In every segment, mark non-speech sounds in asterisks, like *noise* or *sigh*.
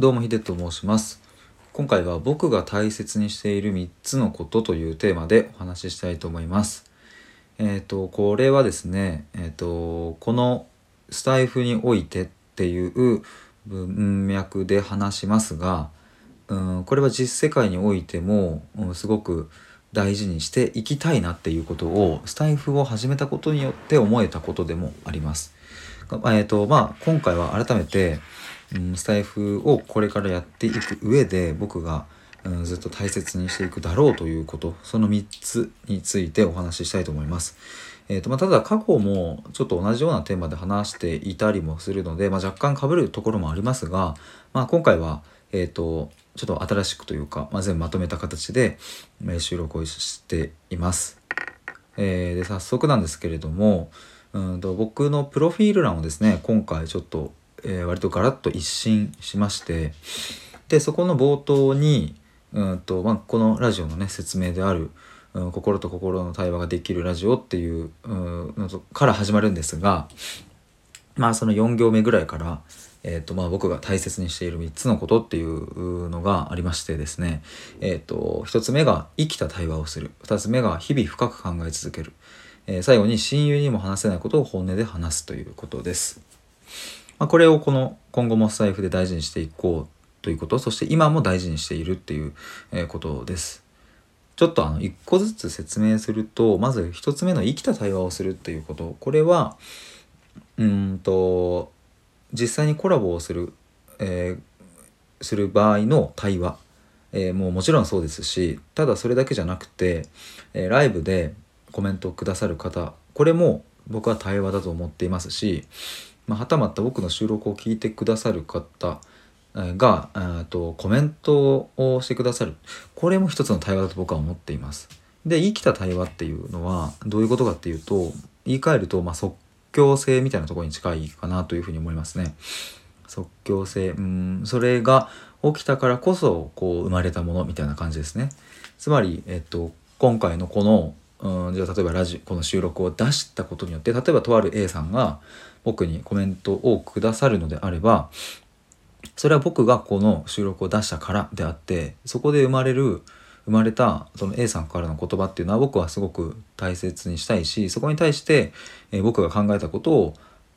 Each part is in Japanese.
どうもヒデと申します今回は僕が大切にしている3つのことというテーマでお話ししたいと思いますえっ、とこれはですねえっ、とこのスタイフにおいてっていう文脈で話しますがうんこれは実世界においても、うん、すごく大事にしていきたいなっていうことをスタイフを始めたことによって思えたことでもあります。えーとまあ、今回は改めて、うん、スタイフをこれからやっていく上で僕が、うん、ずっと大切にしていくだろうということその3つについてお話ししたいと思います。えーとまあ、ただ過去もちょっと同じようなテーマで話していたりもするので、まあ、若干かぶるところもありますが、まあ、今回は、えーと、ちょっと新しくというか、まあ、全部まとめた形で収録をしています。えー、で早速なんですけれどもうんと僕のプロフィール欄をですね今回ちょっとえー、割とガラッと一新しましてでそこの冒頭にうんと、まあ、このラジオのね説明である、うん、心と心の対話ができるラジオっていうのから始まるんですがまあその4行目ぐらいから、えーとまあ、僕が大切にしている3つのことっていうのがありましてですね、えーと、1つ目が生きた対話をする2つ目が日々深く考え続ける、え、最後に親友にも話せないことを本音で話すということです。まあ、これをこの今後もスタイフで大事にしていこうということそして今も大事にしているっていうことです。ちょっとあの一個ずつ説明するとまず一つ目の生きた対話をするっていうこと。これはうんと実際にコラボをする、えー、する場合の対話、えー、もうもちろんそうですしただそれだけじゃなくて、えー、ライブでコメントをくださる方。これも僕は対話だと思っていますしまあ、はたまた僕の収録を聞いてくださる方がとコメントをしてくださるこれも一つの対話だと僕は思っています。で生きた対話っていうのはどういうことかっていうと言い換えると、まあ、即興性みたいなところに近いかなというふうに思いますね。即興性うんそれが起きたからこそこう生まれたものみたいな感じですね。つまり、えっと、今回のこのうんじゃあ例えばラジこの収録を出したことによって例えばとある A さんが僕にコメントをくださるのであればそれは僕がこの収録を出したからであってそこで生まれる生まれたその A さんからの言葉っていうのは僕はすごく大切にしたいしそこに対して、え僕が考えたことを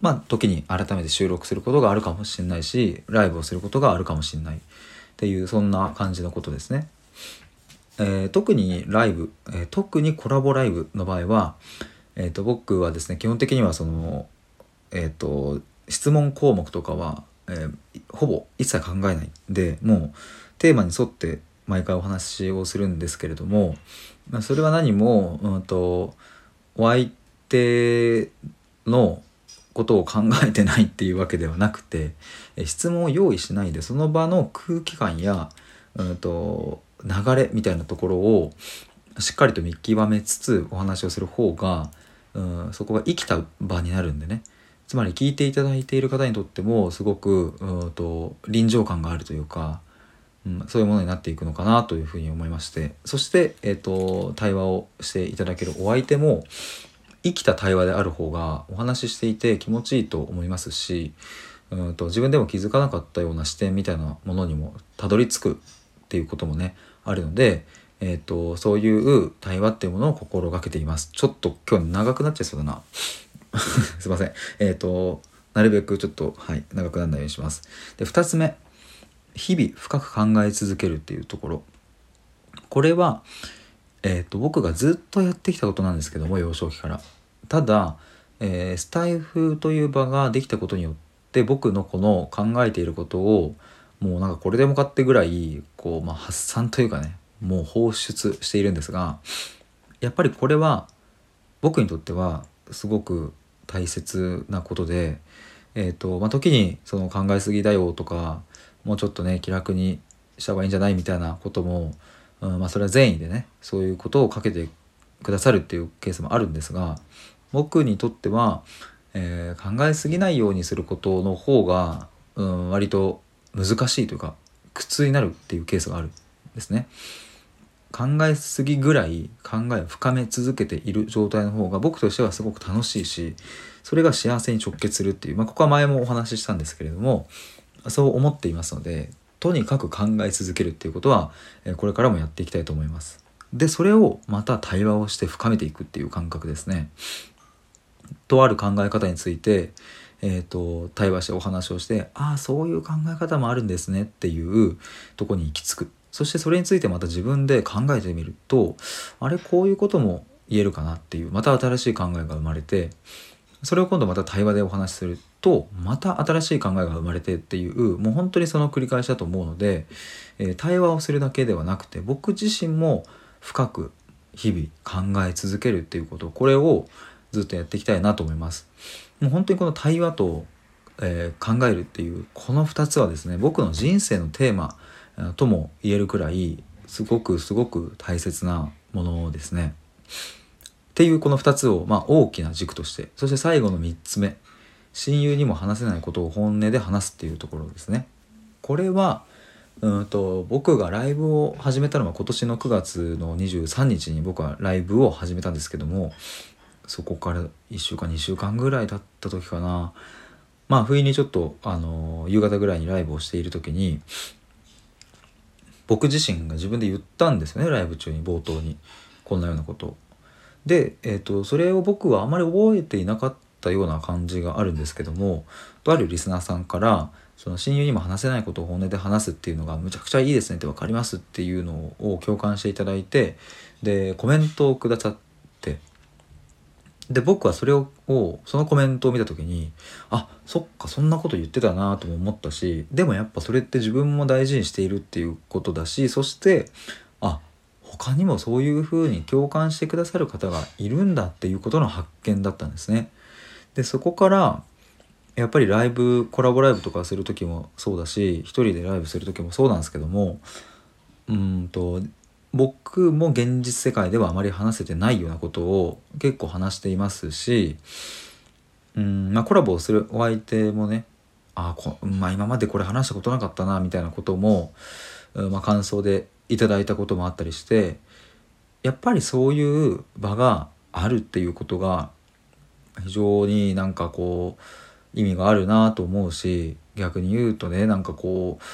まあ時に改めて収録することがあるかもしれないしライブをすることがあるかもしれないっていうそんな感じのことですね。えー、特にライブ、えー、特にコラボライブの場合は、えーと、僕はですね基本的にはその、えーと、質問項目とかは、えー、ほぼ一切考えない。でもうテーマに沿って毎回お話をするんですけれども、ま、それは何も、うんと、お相手のことを考えてないっていうわけではなくて質問を用意しないでその場の空気感や、うんと流れみたいなところをしっかりと見極めつつお話をする方が、うん、そこが生きた場になるんでね。つまり聞いていただいている方にとってもすごくうんと臨場感があるというか、うん、そういうものになっていくのかなというふうに思いまして。そして、えーと、対話をしていただけるお相手も生きた対話である方がお話ししていて気持ちいいと思いますしうんと自分でも気づかなかったような視点みたいなものにもたどり着くっていうこともねあるので、えーと、そういう対話っていうものを心がけています。ちょっと今日長くなっちゃいそうだな。*laughs* すいません。えっ、ー、と、なるべくちょっと、はい、長くならないようにします。で、2つ目。日々深く考え続けるっていうところ。これは、えーと、僕がずっとやってきたことなんですけども幼少期から。ただ、えー、スタイフという場ができたことによって僕のこの考えていることをもうなんかこれでもかってぐらいこう、まあ、発散というかねもう放出しているんですがやっぱりこれは僕にとってはすごく大切なことで、えーとまあ、時にその考えすぎだよとかもうちょっとね気楽にした方がいいんじゃないみたいなことも、うんまあ、それは善意でねそういうことをかけてくださるっていうケースもあるんですが僕にとっては、えー、考えすぎないようにすることの方が、うん、割と難しいというか苦痛になるっていうケースがあるんですね。考えすぎぐらい考えを深め続けている状態の方が僕としてはすごく楽しいしそれが幸せに直結するっていう、まあ、ここは前もお話ししたんですけれどもそう思っていますのでとにかく考え続けるっていうことは、これからもやっていきたいと思います。でそれをまた対話をして深めていくっていう感覚ですね。とある考え方について、えーと、対話してお話をしてああそういう考え方もあるんですねっていうとこに行き着くそしてそれについてまた自分で考えてみるとあれこういうことも言えるかなっていうまた新しい考えが生まれてそれを今度また対話でお話しするとまた新しい考えが生まれてっていうもう本当にその繰り返しだと思うので、えー、対話をするだけではなくて僕自身も深く日々考え続けるっていうことこれをずっとやっていきたいなと思います。もう本当にこの対話と、えー、考えるっていうこの2つはですね僕の人生のテーマとも言えるくらいすごくすごく大切なものですね。っていうこの2つを、まあ、大きな軸としてそして最後の3つ目親友にも話せないことを本音で話すっていうところですね。これはうんと僕がライブを始めたのは今年の9月の23日に僕はライブを始めたんですけどもそこから1週間2週間ぐらい経った時かなまあ不意にちょっとあの夕方ぐらいにライブをしている時に僕自身が自分で言ったんですよねライブ中に冒頭にこんなようなことを。で、えーと、それを僕はあまり覚えていなかったような感じがあるんですけどもとあるリスナーさんからその親友にも話せないことを本音で話すっていうのがむちゃくちゃいいですねって分かりますっていうのを共感していただいてでコメントをくださっで僕はそれをそのコメントを見た時にあそっかそんなこと言ってたなとも思ったしでもやっぱそれって自分も大事にしているっていうことだしそしてあ他にもそういうふうに共感してくださる方がいるんだっていうことの発見だったんですね。でそこからやっぱりライブコラボライブとかする時もそうだし一人でライブする時もそうなんですけどもうんと僕も現実世界ではあまり話せてないようなことを結構話していますしうんまあコラボをするお相手もねあこ、まあ、今までこれ話したことなかったなみたいなことも、まあ、感想でいただいたこともあったりしてやっぱりそういう場があるっていうことが非常になんかこう意味があるなと思うし逆に言うとねなんかこう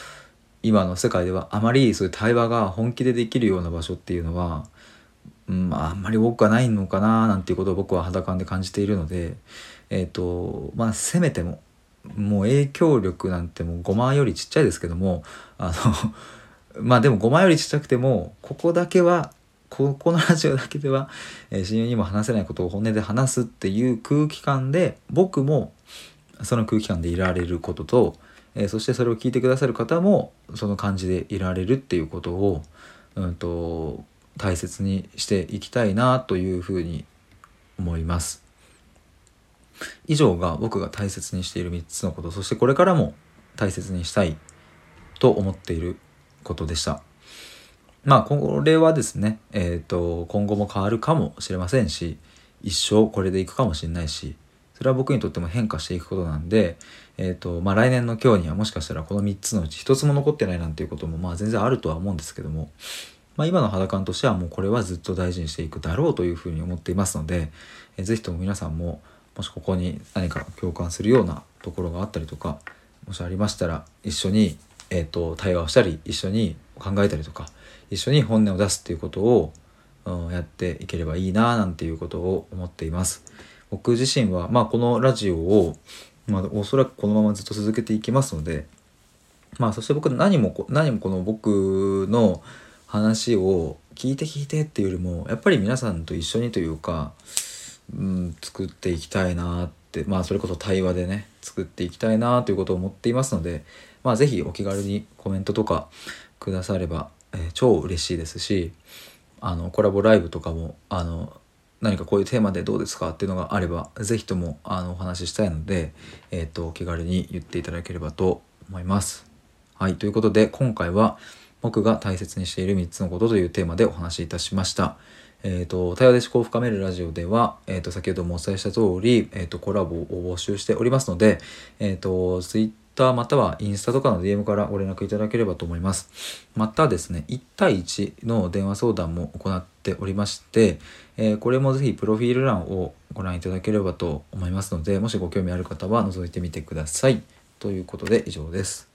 今の世界ではあまりそういう対話が本気でできるような場所っていうのは、うん、あんまり多くはないのかななんていうことを僕は肌感で感じているのでえっ、ー、とまあせめてももう影響力なんてもう5万よりちっちゃいですけどもあの *laughs* まあでも5万よりちっちゃくてもここだけはここのラジオだけでは、え、親友にも話せないことを本音で話すっていう空気感で僕もその空気感でいられることとえー、そしてそれを聞いてくださる方もその感じでいられるっていうことを、うんと、大切にしていきたいなというふうに思います。以上が僕が大切にしている3つのことそしてこれからも大切にしたいと思っていることでした。まあこれはですね、えーと今後も変わるかもしれませんし一生これでいくかもしれないしそれは僕にとっても変化していくことなんで、えーとまあ、来年の今日にはもしかしたらこの3つのうち1つも残ってないなんていうこともまあ全然あるとは思うんですけども、まあ、今の肌感としてはもうこれはずっと大事にしていくだろうというふうに思っていますので、えー、ぜひとも皆さんももしここに何か共感するようなところがあったりとかもしありましたら一緒に、えーと、対話をしたり一緒に考えたりとか一緒に本音を出すっていうことを、うん、やっていければいいななんていうことを思っています。僕自身は、まあ、このラジオを、まあ、おそらくこのままずっと続けていきますので、まあ、そして僕何も何もこの僕の話を聞いて聞いてっていうよりもやっぱり皆さんと一緒にというか、うん、作っていきたいなってまあそれこそ対話でね作っていきたいなということを思っていますので、まあ、是非お気軽にコメントとかくだされば、えー、超嬉しいですしあのコラボライブとかもあの何かこういうテーマでどうですかっていうのがあれば是非ともあのお話ししたいので、えーと、お気軽に言っていただければと思います。はいということで今回は僕が大切にしている3つのことというテーマでお話しいたしました。えーと、対話で思考を深めるラジオでは、えーと、先ほどもお伝えした通り、えー、とコラボを募集しておりますので、えー、と Twitter またはインスタとかの DM からご連絡いただければと思います。またですね、1対1の電話相談も行っておりまして、えー、これもぜひプロフィール欄をご覧いただければと思いますので、もしご興味ある方は覗いてみてください。ということで以上です。